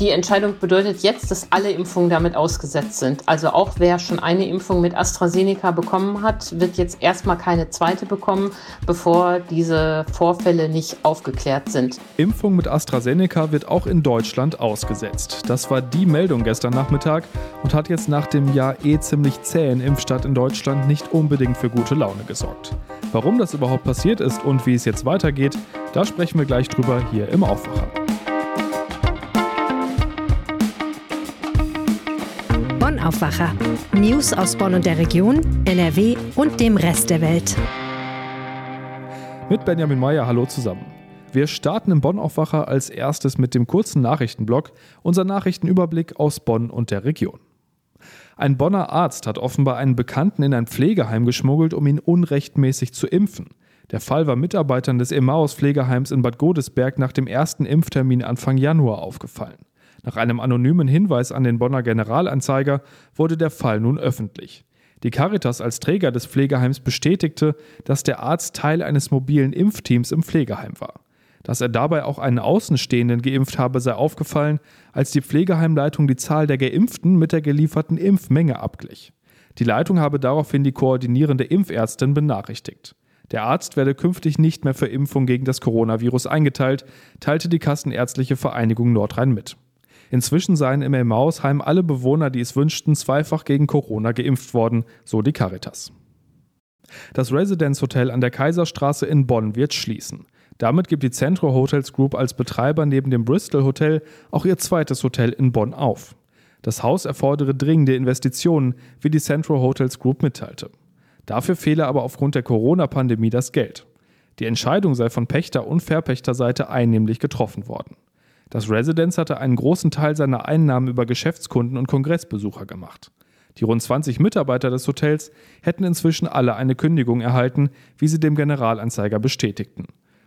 Die Entscheidung bedeutet jetzt, dass alle Impfungen damit ausgesetzt sind. Also auch wer schon eine Impfung mit AstraZeneca bekommen hat, wird jetzt erstmal keine zweite bekommen, bevor diese Vorfälle nicht aufgeklärt sind. Impfung mit AstraZeneca wird auch in Deutschland ausgesetzt. Das war die Meldung gestern Nachmittag und hat jetzt nach dem Jahr eh ziemlich zähen Impfstadt in Deutschland nicht unbedingt für gute Laune gesorgt. Warum das überhaupt passiert ist und wie es jetzt weitergeht, da sprechen wir gleich drüber hier im Aufwacher. Aufwacher. News aus Bonn und der Region, NRW und dem Rest der Welt. Mit Benjamin Meyer, hallo zusammen. Wir starten im Bonn-Aufwacher als erstes mit dem kurzen Nachrichtenblock, unser Nachrichtenüberblick aus Bonn und der Region. Ein Bonner Arzt hat offenbar einen Bekannten in ein Pflegeheim geschmuggelt, um ihn unrechtmäßig zu impfen. Der Fall war Mitarbeitern des Emmaus Pflegeheims in Bad Godesberg nach dem ersten Impftermin Anfang Januar aufgefallen. Nach einem anonymen Hinweis an den Bonner Generalanzeiger wurde der Fall nun öffentlich. Die Caritas als Träger des Pflegeheims bestätigte, dass der Arzt Teil eines mobilen Impfteams im Pflegeheim war. Dass er dabei auch einen Außenstehenden geimpft habe, sei aufgefallen, als die Pflegeheimleitung die Zahl der Geimpften mit der gelieferten Impfmenge abglich. Die Leitung habe daraufhin die koordinierende Impfärztin benachrichtigt. Der Arzt werde künftig nicht mehr für Impfung gegen das Coronavirus eingeteilt, teilte die Kassenärztliche Vereinigung Nordrhein mit. Inzwischen seien im Emmausheim alle Bewohner, die es wünschten, zweifach gegen Corona geimpft worden, so die Caritas. Das Residence Hotel an der Kaiserstraße in Bonn wird schließen. Damit gibt die Centro Hotels Group als Betreiber neben dem Bristol Hotel auch ihr zweites Hotel in Bonn auf. Das Haus erfordere dringende Investitionen, wie die Centro Hotels Group mitteilte. Dafür fehle aber aufgrund der Corona-Pandemie das Geld. Die Entscheidung sei von Pächter- und Verpächterseite einnehmlich getroffen worden. Das Residence hatte einen großen Teil seiner Einnahmen über Geschäftskunden und Kongressbesucher gemacht. Die rund 20 Mitarbeiter des Hotels hätten inzwischen alle eine Kündigung erhalten, wie sie dem Generalanzeiger bestätigten.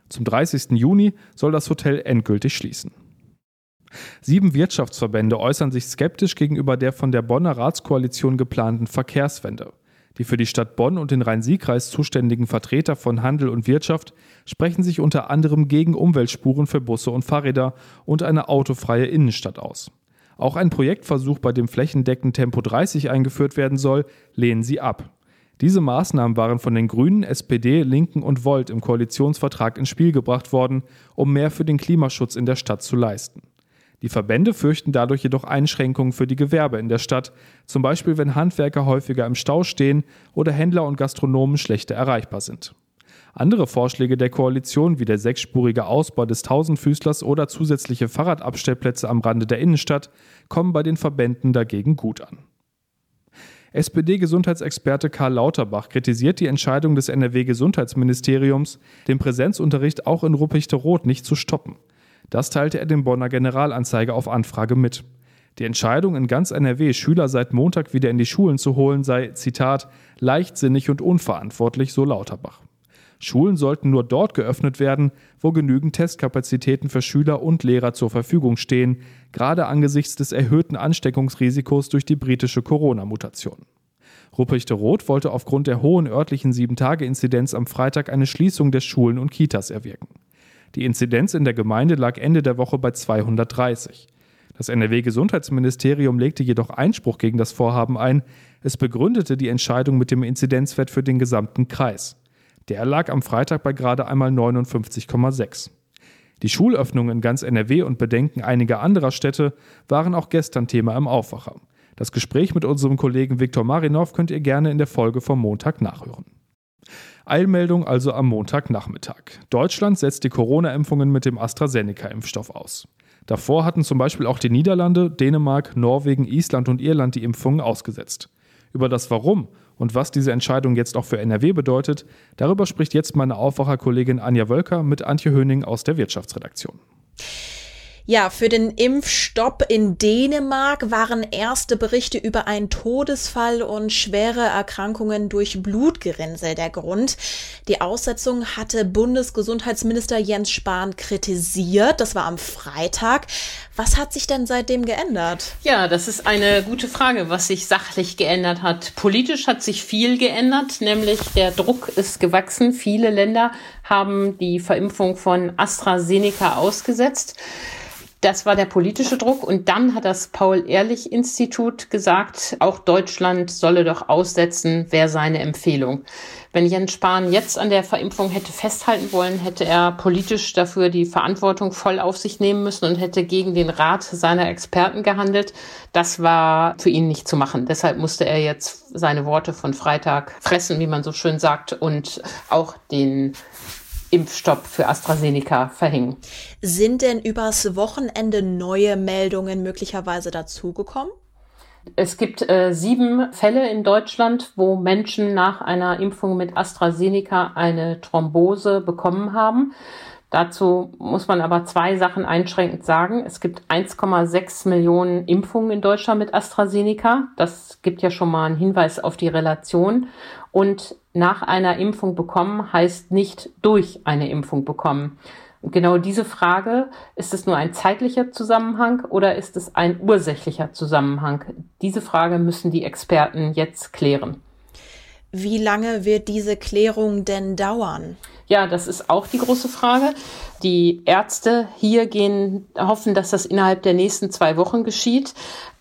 Zum 30. Juni soll das Hotel endgültig schließen. Sieben Wirtschaftsverbände äußern sich skeptisch gegenüber der von der Bonner Ratskoalition geplanten Verkehrswende. Die für die Stadt Bonn und den Rhein-Sieg-Kreis zuständigen Vertreter von Handel und Wirtschaft sprechen sich unter anderem gegen Umweltspuren für Busse und Fahrräder und eine autofreie Innenstadt aus. Auch ein Projektversuch, bei dem flächendeckend Tempo 30 eingeführt werden soll, lehnen sie ab. Diese Maßnahmen waren von den Grünen, SPD, Linken und Volt im Koalitionsvertrag ins Spiel gebracht worden, um mehr für den Klimaschutz in der Stadt zu leisten. Die Verbände fürchten dadurch jedoch Einschränkungen für die Gewerbe in der Stadt, zum Beispiel wenn Handwerker häufiger im Stau stehen oder Händler und Gastronomen schlechter erreichbar sind. Andere Vorschläge der Koalition, wie der sechsspurige Ausbau des Tausendfüßlers oder zusätzliche Fahrradabstellplätze am Rande der Innenstadt, kommen bei den Verbänden dagegen gut an. SPD-Gesundheitsexperte Karl Lauterbach kritisiert die Entscheidung des NRW-Gesundheitsministeriums, den Präsenzunterricht auch in Ruppichte-Roth nicht zu stoppen. Das teilte er dem Bonner Generalanzeiger auf Anfrage mit. Die Entscheidung, in ganz NRW Schüler seit Montag wieder in die Schulen zu holen, sei, Zitat, leichtsinnig und unverantwortlich, so Lauterbach. Schulen sollten nur dort geöffnet werden, wo genügend Testkapazitäten für Schüler und Lehrer zur Verfügung stehen, gerade angesichts des erhöhten Ansteckungsrisikos durch die britische Corona-Mutation. Rupprechte Roth wollte aufgrund der hohen örtlichen 7-Tage-Inzidenz am Freitag eine Schließung der Schulen und Kitas erwirken. Die Inzidenz in der Gemeinde lag Ende der Woche bei 230. Das NRW-Gesundheitsministerium legte jedoch Einspruch gegen das Vorhaben ein. Es begründete die Entscheidung mit dem Inzidenzwert für den gesamten Kreis. Der lag am Freitag bei gerade einmal 59,6. Die Schulöffnungen in ganz NRW und Bedenken einiger anderer Städte waren auch gestern Thema im Aufwacher. Das Gespräch mit unserem Kollegen Viktor Marinov könnt ihr gerne in der Folge vom Montag nachhören. Eilmeldung also am Montagnachmittag. Deutschland setzt die Corona-Impfungen mit dem AstraZeneca-Impfstoff aus. Davor hatten zum Beispiel auch die Niederlande, Dänemark, Norwegen, Island und Irland die Impfungen ausgesetzt. Über das Warum und was diese Entscheidung jetzt auch für NRW bedeutet, darüber spricht jetzt meine Aufwacherkollegin Anja Wölker mit Antje Höning aus der Wirtschaftsredaktion. Ja, für den Impfstopp in Dänemark waren erste Berichte über einen Todesfall und schwere Erkrankungen durch Blutgerinnsel der Grund. Die Aussetzung hatte Bundesgesundheitsminister Jens Spahn kritisiert. Das war am Freitag. Was hat sich denn seitdem geändert? Ja, das ist eine gute Frage, was sich sachlich geändert hat. Politisch hat sich viel geändert, nämlich der Druck ist gewachsen. Viele Länder haben die Verimpfung von AstraZeneca ausgesetzt. Das war der politische Druck. Und dann hat das Paul-Ehrlich-Institut gesagt, auch Deutschland solle doch aussetzen, wäre seine Empfehlung. Wenn Jens Spahn jetzt an der Verimpfung hätte festhalten wollen, hätte er politisch dafür die Verantwortung voll auf sich nehmen müssen und hätte gegen den Rat seiner Experten gehandelt. Das war für ihn nicht zu machen. Deshalb musste er jetzt seine Worte von Freitag fressen, wie man so schön sagt, und auch den Impfstopp für AstraZeneca verhängen. Sind denn übers Wochenende neue Meldungen möglicherweise dazugekommen? Es gibt äh, sieben Fälle in Deutschland, wo Menschen nach einer Impfung mit AstraZeneca eine Thrombose bekommen haben. Dazu muss man aber zwei Sachen einschränkend sagen. Es gibt 1,6 Millionen Impfungen in Deutschland mit AstraZeneca. Das gibt ja schon mal einen Hinweis auf die Relation. Und nach einer Impfung bekommen heißt nicht durch eine Impfung bekommen. Genau diese Frage, ist es nur ein zeitlicher Zusammenhang oder ist es ein ursächlicher Zusammenhang? Diese Frage müssen die Experten jetzt klären. Wie lange wird diese Klärung denn dauern? Ja, das ist auch die große Frage. Die Ärzte hier gehen, hoffen, dass das innerhalb der nächsten zwei Wochen geschieht.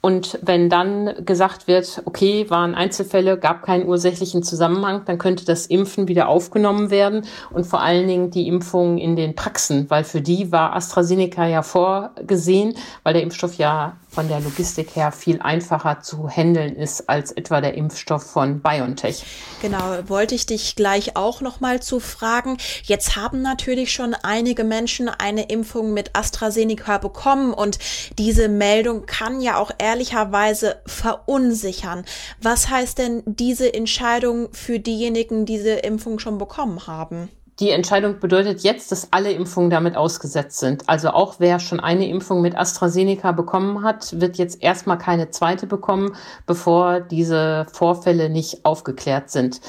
Und wenn dann gesagt wird, okay, waren Einzelfälle, gab keinen ursächlichen Zusammenhang, dann könnte das Impfen wieder aufgenommen werden und vor allen Dingen die Impfung in den Praxen, weil für die war AstraZeneca ja vorgesehen, weil der Impfstoff ja von der Logistik her viel einfacher zu handeln ist als etwa der Impfstoff von BioNTech. Genau, wollte ich dich gleich auch noch mal zu fragen. Jetzt haben natürlich schon einige Menschen eine Impfung mit AstraZeneca bekommen und diese Meldung kann ja auch ehrlicherweise verunsichern. Was heißt denn diese Entscheidung für diejenigen, die diese Impfung schon bekommen haben? Die Entscheidung bedeutet jetzt, dass alle Impfungen damit ausgesetzt sind. Also auch wer schon eine Impfung mit AstraZeneca bekommen hat, wird jetzt erstmal keine zweite bekommen, bevor diese Vorfälle nicht aufgeklärt sind.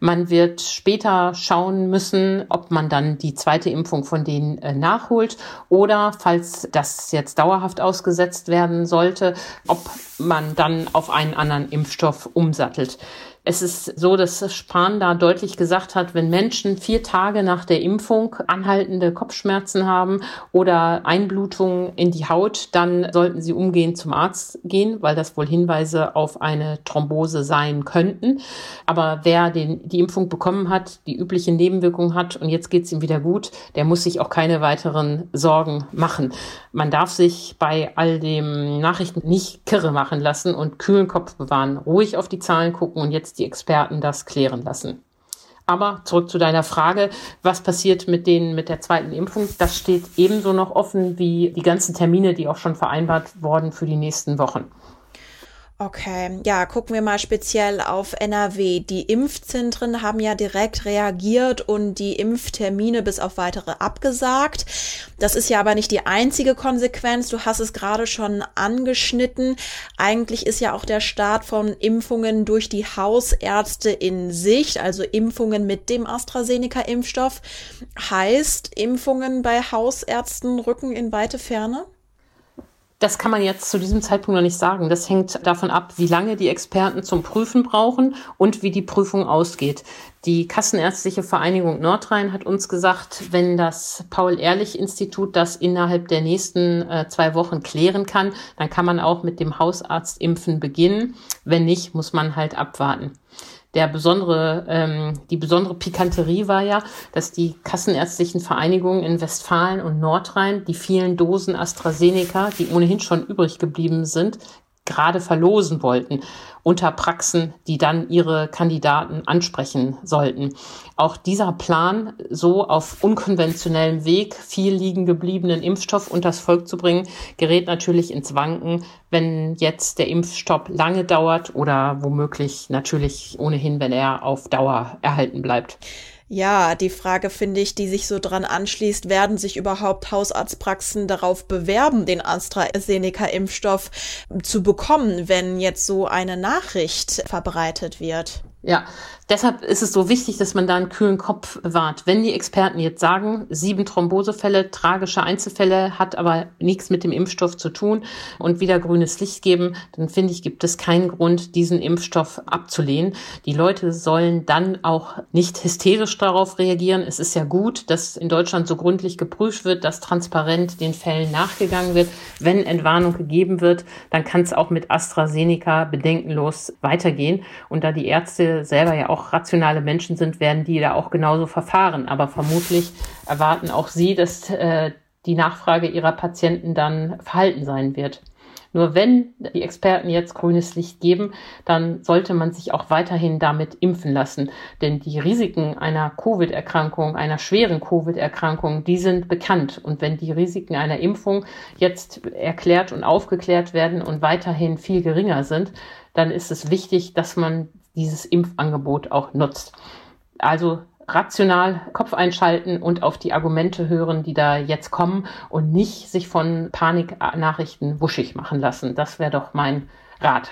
Man wird später schauen müssen, ob man dann die zweite Impfung von denen äh, nachholt oder falls das jetzt dauerhaft ausgesetzt werden sollte, ob man dann auf einen anderen Impfstoff umsattelt. Es ist so, dass Spahn da deutlich gesagt hat, wenn Menschen vier Tage nach der Impfung anhaltende Kopfschmerzen haben oder Einblutungen in die Haut, dann sollten sie umgehend zum Arzt gehen, weil das wohl Hinweise auf eine Thrombose sein könnten. Aber wer den, die Impfung bekommen hat, die üblichen Nebenwirkungen hat und jetzt geht es ihm wieder gut, der muss sich auch keine weiteren Sorgen machen. Man darf sich bei all dem Nachrichten nicht kirre machen lassen und kühlen Kopf bewahren, ruhig auf die Zahlen gucken und jetzt die Experten das klären lassen. Aber zurück zu deiner Frage, was passiert mit denen mit der zweiten Impfung? Das steht ebenso noch offen wie die ganzen Termine, die auch schon vereinbart wurden für die nächsten Wochen. Okay, ja, gucken wir mal speziell auf NRW. Die Impfzentren haben ja direkt reagiert und die Impftermine bis auf weitere abgesagt. Das ist ja aber nicht die einzige Konsequenz. Du hast es gerade schon angeschnitten. Eigentlich ist ja auch der Start von Impfungen durch die Hausärzte in Sicht, also Impfungen mit dem AstraZeneca-Impfstoff. Heißt, Impfungen bei Hausärzten rücken in weite Ferne? Das kann man jetzt zu diesem Zeitpunkt noch nicht sagen. Das hängt davon ab, wie lange die Experten zum Prüfen brauchen und wie die Prüfung ausgeht. Die Kassenärztliche Vereinigung Nordrhein hat uns gesagt, wenn das Paul-Ehrlich-Institut das innerhalb der nächsten äh, zwei Wochen klären kann, dann kann man auch mit dem Hausarztimpfen beginnen. Wenn nicht, muss man halt abwarten der besondere, ähm, die besondere Pikanterie war ja, dass die kassenärztlichen Vereinigungen in Westfalen und Nordrhein die vielen Dosen AstraZeneca, die ohnehin schon übrig geblieben sind, gerade verlosen wollten unter Praxen, die dann ihre Kandidaten ansprechen sollten. Auch dieser Plan, so auf unkonventionellem Weg viel liegen gebliebenen Impfstoff unters Volk zu bringen, gerät natürlich ins Wanken, wenn jetzt der Impfstopp lange dauert oder womöglich natürlich ohnehin, wenn er auf Dauer erhalten bleibt. Ja, die Frage finde ich, die sich so dran anschließt, werden sich überhaupt Hausarztpraxen darauf bewerben, den AstraZeneca-Impfstoff zu bekommen, wenn jetzt so eine Nachricht verbreitet wird? Ja, deshalb ist es so wichtig, dass man da einen kühlen Kopf bewahrt. Wenn die Experten jetzt sagen, sieben Thrombosefälle, tragische Einzelfälle, hat aber nichts mit dem Impfstoff zu tun und wieder grünes Licht geben, dann finde ich, gibt es keinen Grund, diesen Impfstoff abzulehnen. Die Leute sollen dann auch nicht hysterisch darauf reagieren. Es ist ja gut, dass in Deutschland so gründlich geprüft wird, dass transparent den Fällen nachgegangen wird. Wenn Entwarnung gegeben wird, dann kann es auch mit AstraZeneca bedenkenlos weitergehen. Und da die Ärzte selber ja auch rationale Menschen sind, werden die da auch genauso verfahren. Aber vermutlich erwarten auch sie, dass äh, die Nachfrage ihrer Patienten dann verhalten sein wird. Nur wenn die Experten jetzt grünes Licht geben, dann sollte man sich auch weiterhin damit impfen lassen. Denn die Risiken einer Covid-Erkrankung, einer schweren Covid-Erkrankung, die sind bekannt. Und wenn die Risiken einer Impfung jetzt erklärt und aufgeklärt werden und weiterhin viel geringer sind, dann ist es wichtig, dass man dieses Impfangebot auch nutzt. Also rational Kopf einschalten und auf die Argumente hören, die da jetzt kommen und nicht sich von Paniknachrichten wuschig machen lassen. Das wäre doch mein Rat.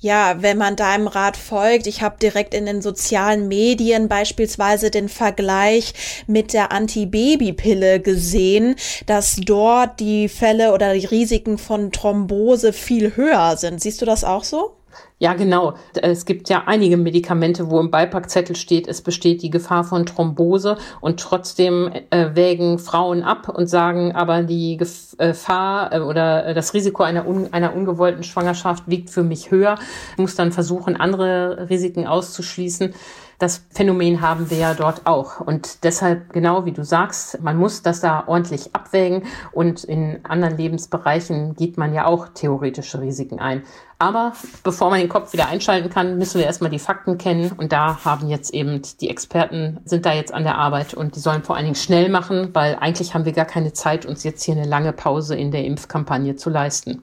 Ja, wenn man deinem Rat folgt, ich habe direkt in den sozialen Medien beispielsweise den Vergleich mit der Antibabypille gesehen, dass dort die Fälle oder die Risiken von Thrombose viel höher sind. Siehst du das auch so? Ja, genau. Es gibt ja einige Medikamente, wo im Beipackzettel steht, es besteht die Gefahr von Thrombose und trotzdem äh, wägen Frauen ab und sagen, aber die Gefahr äh, oder das Risiko einer, un einer ungewollten Schwangerschaft wiegt für mich höher. Ich muss dann versuchen, andere Risiken auszuschließen. Das Phänomen haben wir ja dort auch. Und deshalb, genau wie du sagst, man muss das da ordentlich abwägen. Und in anderen Lebensbereichen geht man ja auch theoretische Risiken ein. Aber bevor man den Kopf wieder einschalten kann, müssen wir erstmal die Fakten kennen. Und da haben jetzt eben die Experten sind da jetzt an der Arbeit und die sollen vor allen Dingen schnell machen, weil eigentlich haben wir gar keine Zeit, uns jetzt hier eine lange Pause in der Impfkampagne zu leisten.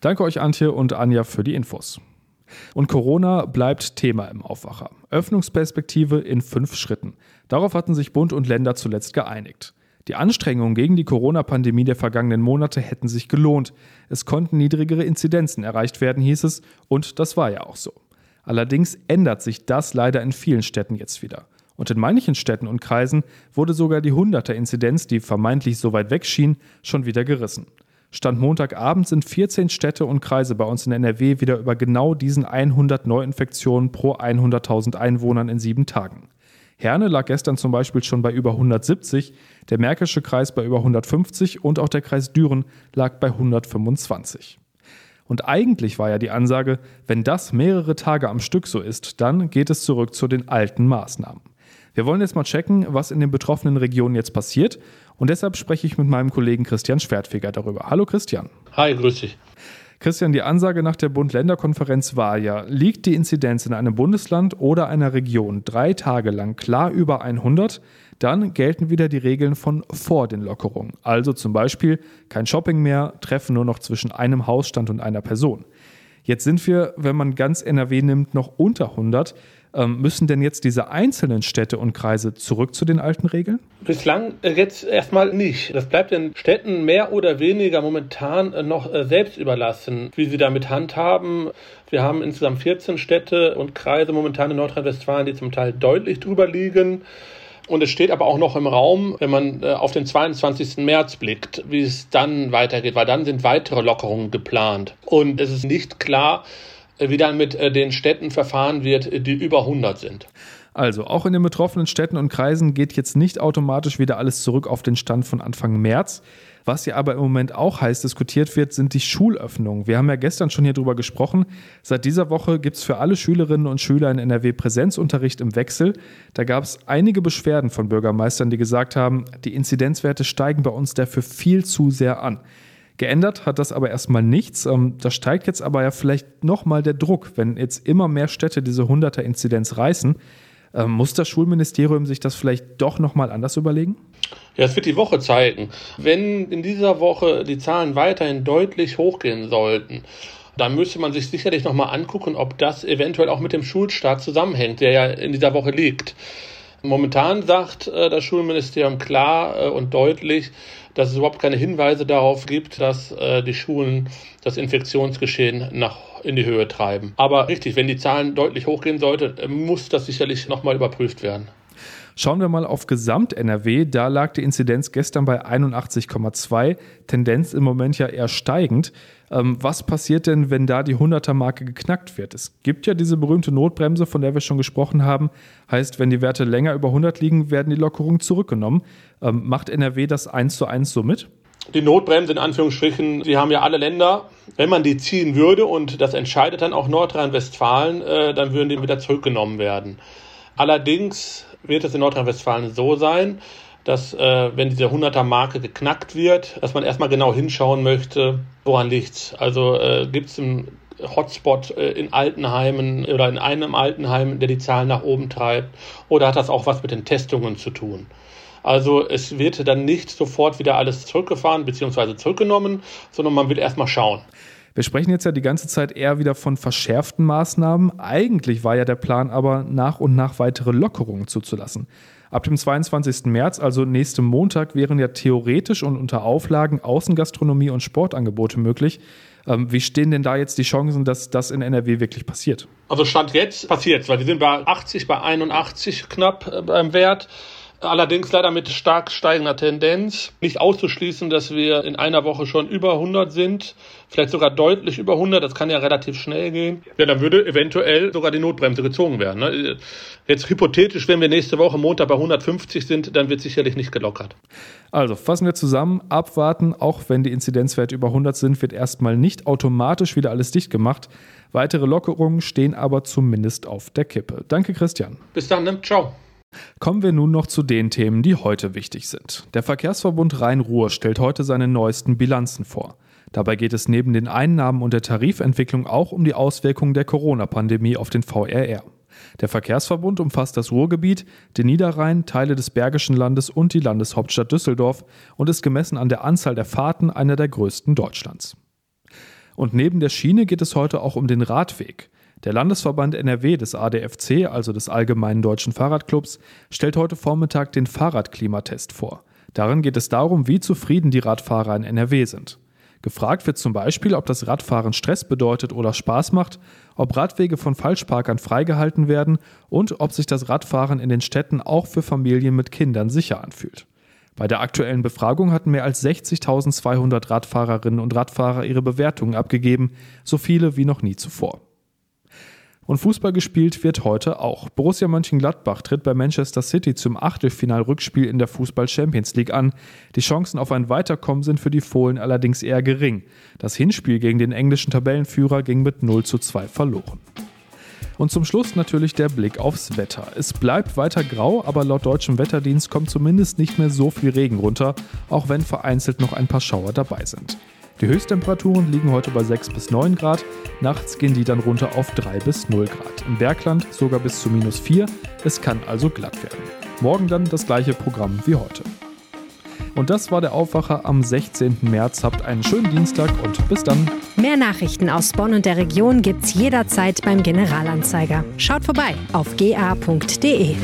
Danke euch, Antje und Anja, für die Infos. Und Corona bleibt Thema im Aufwacher. Öffnungsperspektive in fünf Schritten. Darauf hatten sich Bund und Länder zuletzt geeinigt. Die Anstrengungen gegen die Corona-Pandemie der vergangenen Monate hätten sich gelohnt. Es konnten niedrigere Inzidenzen erreicht werden, hieß es, und das war ja auch so. Allerdings ändert sich das leider in vielen Städten jetzt wieder. Und in manchen Städten und Kreisen wurde sogar die 100er Inzidenz, die vermeintlich so weit weg schien, schon wieder gerissen. Stand Montagabend sind 14 Städte und Kreise bei uns in NRW wieder über genau diesen 100 Neuinfektionen pro 100.000 Einwohnern in sieben Tagen. Herne lag gestern zum Beispiel schon bei über 170, der Märkische Kreis bei über 150 und auch der Kreis Düren lag bei 125. Und eigentlich war ja die Ansage, wenn das mehrere Tage am Stück so ist, dann geht es zurück zu den alten Maßnahmen. Wir wollen jetzt mal checken, was in den betroffenen Regionen jetzt passiert und deshalb spreche ich mit meinem Kollegen Christian Schwertfeger darüber. Hallo Christian. Hi, grüß dich. Christian, die Ansage nach der Bund-Länder-Konferenz war ja, liegt die Inzidenz in einem Bundesland oder einer Region drei Tage lang klar über 100, dann gelten wieder die Regeln von vor den Lockerungen. Also zum Beispiel kein Shopping mehr, Treffen nur noch zwischen einem Hausstand und einer Person. Jetzt sind wir, wenn man ganz NRW nimmt, noch unter 100. Ähm, müssen denn jetzt diese einzelnen Städte und Kreise zurück zu den alten Regeln? Bislang äh, jetzt erstmal nicht. Das bleibt den Städten mehr oder weniger momentan äh, noch äh, selbst überlassen, wie sie damit handhaben. Wir haben insgesamt 14 Städte und Kreise momentan in Nordrhein-Westfalen, die zum Teil deutlich drüber liegen. Und es steht aber auch noch im Raum, wenn man auf den 22. März blickt, wie es dann weitergeht, weil dann sind weitere Lockerungen geplant. Und es ist nicht klar, wie dann mit äh, den Städten verfahren wird, die über 100 sind. Also, auch in den betroffenen Städten und Kreisen geht jetzt nicht automatisch wieder alles zurück auf den Stand von Anfang März. Was ja aber im Moment auch heiß diskutiert wird, sind die Schulöffnungen. Wir haben ja gestern schon hier drüber gesprochen. Seit dieser Woche gibt es für alle Schülerinnen und Schüler in NRW Präsenzunterricht im Wechsel. Da gab es einige Beschwerden von Bürgermeistern, die gesagt haben, die Inzidenzwerte steigen bei uns dafür viel zu sehr an. Geändert hat das aber erstmal nichts. Ähm, da steigt jetzt aber ja vielleicht nochmal der Druck, wenn jetzt immer mehr Städte diese 100er-Inzidenz reißen. Ähm, muss das Schulministerium sich das vielleicht doch nochmal anders überlegen? Ja, es wird die Woche zeigen. Wenn in dieser Woche die Zahlen weiterhin deutlich hochgehen sollten, dann müsste man sich sicherlich nochmal angucken, ob das eventuell auch mit dem Schulstart zusammenhängt, der ja in dieser Woche liegt. Momentan sagt äh, das Schulministerium klar äh, und deutlich, dass es überhaupt keine Hinweise darauf gibt, dass äh, die Schulen das Infektionsgeschehen nach in die Höhe treiben. Aber richtig, wenn die Zahlen deutlich hochgehen sollten, äh, muss das sicherlich nochmal überprüft werden. Schauen wir mal auf Gesamt-NRW. Da lag die Inzidenz gestern bei 81,2. Tendenz im Moment ja eher steigend. Ähm, was passiert denn, wenn da die 100er-Marke geknackt wird? Es gibt ja diese berühmte Notbremse, von der wir schon gesprochen haben. Heißt, wenn die Werte länger über 100 liegen, werden die Lockerungen zurückgenommen. Ähm, macht NRW das eins zu eins so mit? Die Notbremse in Anführungsstrichen, die haben ja alle Länder. Wenn man die ziehen würde und das entscheidet dann auch Nordrhein-Westfalen, äh, dann würden die wieder zurückgenommen werden. Allerdings wird es in Nordrhein-Westfalen so sein, dass äh, wenn diese 100er-Marke geknackt wird, dass man erstmal genau hinschauen möchte, woran liegt's. Also äh, gibt es einen Hotspot äh, in Altenheimen oder in einem Altenheim, der die Zahlen nach oben treibt, oder hat das auch was mit den Testungen zu tun? Also es wird dann nicht sofort wieder alles zurückgefahren bzw. zurückgenommen, sondern man will erstmal schauen. Wir sprechen jetzt ja die ganze Zeit eher wieder von verschärften Maßnahmen. Eigentlich war ja der Plan aber, nach und nach weitere Lockerungen zuzulassen. Ab dem 22. März, also nächsten Montag, wären ja theoretisch und unter Auflagen Außengastronomie und Sportangebote möglich. Ähm, wie stehen denn da jetzt die Chancen, dass das in NRW wirklich passiert? Also Stand jetzt passiert weil die sind bei 80, bei 81 knapp äh, beim Wert. Allerdings leider mit stark steigender Tendenz. Nicht auszuschließen, dass wir in einer Woche schon über 100 sind, vielleicht sogar deutlich über 100. Das kann ja relativ schnell gehen. Ja, dann würde eventuell sogar die Notbremse gezogen werden. Ne? Jetzt hypothetisch, wenn wir nächste Woche Montag bei 150 sind, dann wird sicherlich nicht gelockert. Also fassen wir zusammen, abwarten, auch wenn die Inzidenzwerte über 100 sind, wird erstmal nicht automatisch wieder alles dicht gemacht. Weitere Lockerungen stehen aber zumindest auf der Kippe. Danke, Christian. Bis dann, ne? ciao. Kommen wir nun noch zu den Themen, die heute wichtig sind. Der Verkehrsverbund Rhein-Ruhr stellt heute seine neuesten Bilanzen vor. Dabei geht es neben den Einnahmen und der Tarifentwicklung auch um die Auswirkungen der Corona-Pandemie auf den VRR. Der Verkehrsverbund umfasst das Ruhrgebiet, den Niederrhein, Teile des Bergischen Landes und die Landeshauptstadt Düsseldorf und ist gemessen an der Anzahl der Fahrten einer der größten Deutschlands. Und neben der Schiene geht es heute auch um den Radweg. Der Landesverband NRW des ADFC, also des Allgemeinen Deutschen Fahrradclubs, stellt heute Vormittag den Fahrradklimatest vor. Darin geht es darum, wie zufrieden die Radfahrer in NRW sind. Gefragt wird zum Beispiel, ob das Radfahren Stress bedeutet oder Spaß macht, ob Radwege von Falschparkern freigehalten werden und ob sich das Radfahren in den Städten auch für Familien mit Kindern sicher anfühlt. Bei der aktuellen Befragung hatten mehr als 60.200 Radfahrerinnen und Radfahrer ihre Bewertungen abgegeben, so viele wie noch nie zuvor. Und Fußball gespielt wird heute auch. Borussia Mönchengladbach tritt bei Manchester City zum Achtelfinal-Rückspiel in der Fußball Champions League an. Die Chancen auf ein Weiterkommen sind für die Fohlen allerdings eher gering. Das Hinspiel gegen den englischen Tabellenführer ging mit 0 zu 2 verloren. Und zum Schluss natürlich der Blick aufs Wetter. Es bleibt weiter grau, aber laut deutschem Wetterdienst kommt zumindest nicht mehr so viel Regen runter, auch wenn vereinzelt noch ein paar Schauer dabei sind. Die Höchsttemperaturen liegen heute bei 6 bis 9 Grad, nachts gehen die dann runter auf 3 bis 0 Grad. Im Bergland sogar bis zu minus 4, es kann also glatt werden. Morgen dann das gleiche Programm wie heute. Und das war der Aufwacher am 16. März. Habt einen schönen Dienstag und bis dann. Mehr Nachrichten aus Bonn und der Region gibt's jederzeit beim Generalanzeiger. Schaut vorbei auf ga.de.